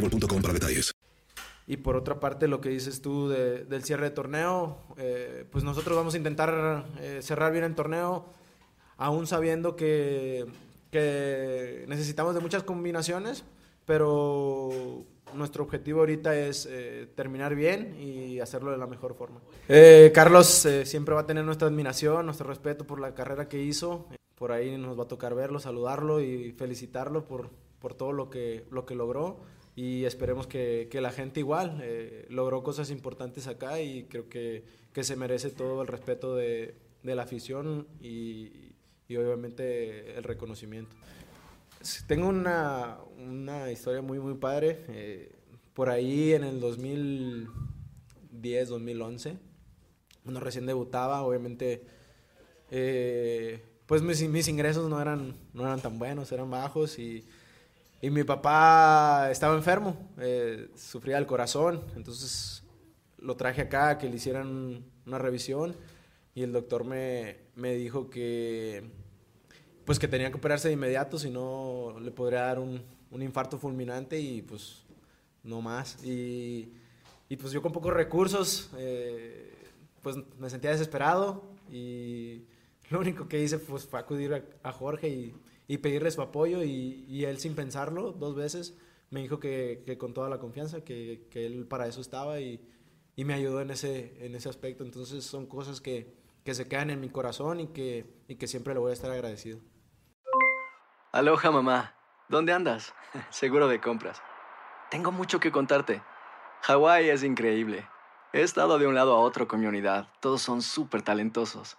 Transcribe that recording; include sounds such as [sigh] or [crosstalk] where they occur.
boostmobile.com para detalles. Y por otra parte, lo que dices tú de- del cierre de torneo, eh, pues nosotros vamos a intentar eh, cerrar bien el torneo, aún sabiendo que, que necesitamos de muchas combinaciones, pero nuestro objetivo ahorita es eh, terminar bien y hacerlo de la mejor forma. Eh, Carlos eh, siempre va a tener nuestra admiración, nuestro respeto por la carrera que hizo. Por ahí nos va a tocar verlo, saludarlo y felicitarlo por, por todo lo que, lo que logró y esperemos que, que la gente igual eh, logró cosas importantes acá y creo que, que se merece todo el respeto de, de la afición y, y obviamente el reconocimiento. Tengo una, una historia muy, muy padre. eh, por ahí en el 2010, 2011, uno recién debutaba, obviamente, eh, pues mis, mis ingresos no eran, no eran tan buenos, eran bajos y, y mi papá estaba enfermo, eh, sufría del corazón, entonces lo traje acá que le hicieran una revisión. Y el doctor me, me dijo que pues que tenía que operarse de inmediato, si no le podría dar un, un infarto fulminante y pues no más. Y, y, pues yo con pocos recursos, eh, pues me sentía desesperado. Y lo único que hice pues, fue acudir a, a Jorge y, y pedirle su apoyo y, y él sin pensarlo dos veces me dijo que, que con toda la confianza, que, que él para eso estaba y, y me ayudó en ese, en ese aspecto. Entonces son cosas que, que se quedan en mi corazón y que, y que siempre le voy a estar agradecido. Aloha mamá, ¿dónde andas? [laughs] Seguro de compras. Tengo mucho que contarte. Hawái es increíble. He estado de un lado a otro con mi unidad. Todos son súper talentosos.